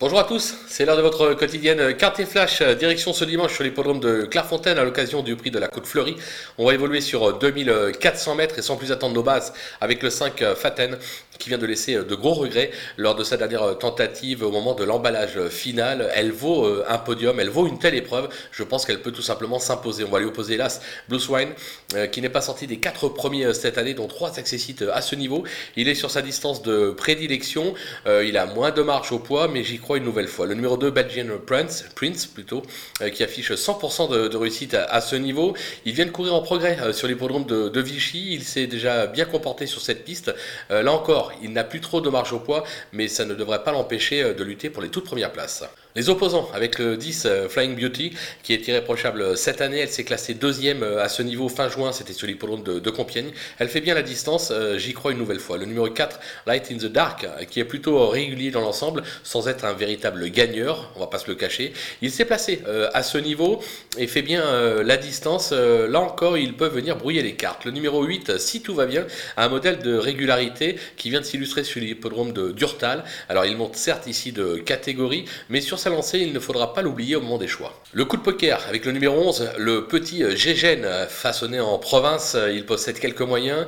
Bonjour à tous, c'est l'heure de votre quotidienne carte et flash, direction ce dimanche sur l'hippodrome de Clairefontaine à l'occasion du prix de la Côte Fleurie. On va évoluer sur 2400 mètres et sans plus attendre nos bases avec le 5 Faten qui vient de laisser de gros regrets lors de sa dernière tentative au moment de l'emballage final. Elle vaut euh, un podium, elle vaut une telle épreuve, je pense qu'elle peut tout simplement s'imposer. On va lui opposer hélas Blue Swine euh, qui n'est pas sorti des quatre premiers euh, cette année dont trois accessites à ce niveau. Il est sur sa distance de prédilection, il a moins de marge au poids mais j'y crois une nouvelle fois. Le numéro 2, Belgian Prince, Prince plutôt, euh, qui affiche 100% de, réussite à, ce niveau. Il vient de courir en progrès euh, sur l'hippodrome de, de, Vichy. Il s'est déjà bien comporté sur cette piste. Euh, là encore, il n'a plus trop de marge au poids, mais ça ne devrait pas l'empêcher de lutter pour les toutes premières places. Les opposants, avec le 10 Flying Beauty, qui est irréprochable cette année, elle s'est classée deuxième à ce niveau fin juin, c'était sur l'hippodrome de, Compiègne. Elle fait bien la distance, j'y crois une nouvelle fois. Le numéro 4, Light in the Dark, qui est plutôt régulier dans l'ensemble, sans être un véritable gagneur, on va pas se le cacher. Il s'est placé euh, à ce niveau et fait bien euh, la distance. Euh, là encore, il peut venir brouiller les cartes. Le numéro 8, si tout va bien, a un modèle de régularité qui vient de s'illustrer sur l'hippodrome de Durtal. Alors il monte certes ici de catégorie, mais sur sa il ne faudra pas l'oublier au moment des choix. Le coup de poker avec le numéro 11, le petit Gégène, façonné en province, il possède quelques moyens.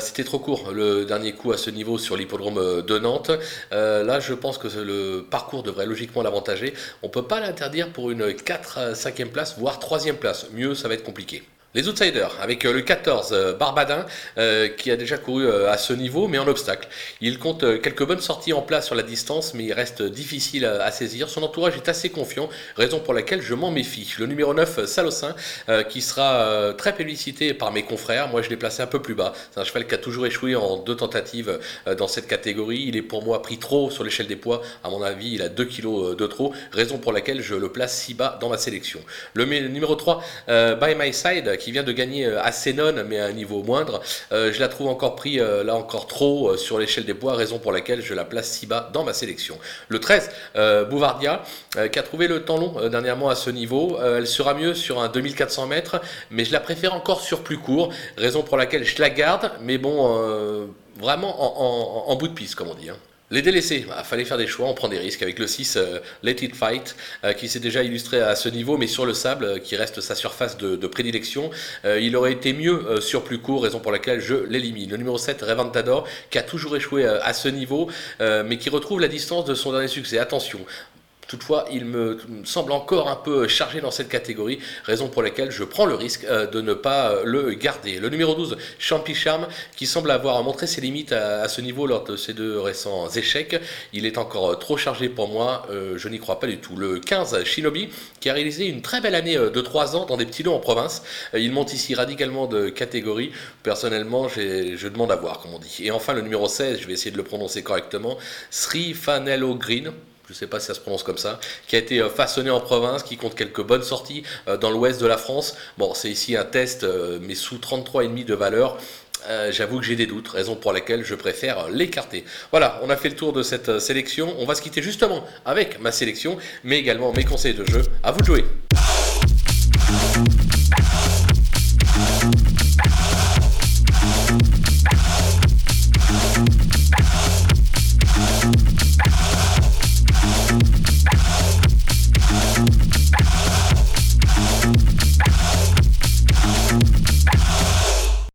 C'était trop court le dernier coup à ce niveau sur l'hippodrome de Nantes. là, je pense que le parcours devrait logiquement l'avantager. On ne peut pas l'interdire pour une 4 5e place, voire 3e place. Mieux, ça va être compliqué. Les outsiders, avec euh, le 14 euh, Barbadin, euh, qui a déjà couru à ce niveau, mais en obstacle. Il compte quelques bonnes sorties en place sur la distance, mais il reste difficile à, saisir. Son entourage est assez confiant, raison pour laquelle je m'en méfie. Le numéro 9, Salossin, qui sera très publicité par mes confrères. Moi, je l'ai placé un peu plus bas. C'est un cheval qui a toujours échoué en deux tentatives dans cette catégorie. Il est pour moi pris trop sur l'échelle des poids. À mon avis, il a 2 kilos de trop, raison pour laquelle je le place si bas dans ma sélection. Le numéro 3, By My Side, qui vient de gagner euh, à Sénon, mais à un niveau moindre. Euh, je la trouve encore pris euh, là encore trop sur l'échelle des bois, raison pour laquelle je la place si bas dans ma sélection. Le 13, Bouvardia, qui a trouvé le temps long dernièrement à ce niveau. elle sera mieux sur un 2400 mètres, mais je la préfère encore sur plus court, raison pour laquelle je la garde, mais bon, vraiment en, bout de piste, comme on dit. Hein. Les délaissés, il bah, fallait faire des choix, on prend des risques avec le 6 euh, Let It Fight euh, qui s'est déjà illustré à ce niveau mais sur le sable euh, qui reste sa surface de, prédilection. il aurait été mieux sur plus court, raison pour laquelle je l'élimine. Le numéro 7 Reventador qui a toujours échoué à ce niveau mais qui retrouve la distance de son dernier succès. Attention, Toutefois, il me semble encore un peu chargé dans cette catégorie, raison pour laquelle je prends le risque euh, de ne pas euh, le garder. Le numéro 12, Champi Charm, qui semble avoir montré ses limites à, ce niveau lors de ses deux récents échecs. Il est encore trop chargé pour moi, euh, je n'y crois pas du tout. Le 15, Shinobi, qui a réalisé une très belle année de 3 ans dans des petits lots en province. Il monte ici radicalement de catégorie. Personnellement, je demande à voir, comme on dit. Et enfin, le numéro 16, je vais essayer de le prononcer correctement, Sri Fanello Green je ne sais pas si ça se prononce comme ça, qui a été euh, façonné en province, qui compte quelques bonnes sorties euh, dans l'ouest de la France. Bon, c'est ici un test, euh, mais sous 33,5 de valeur. J'avoue que j'ai des doutes, raison pour laquelle je préfère l'écarter. Voilà, on a fait le tour de cette sélection. On va se quitter justement avec ma sélection, mais également mes conseils de jeu. À vous de jouer.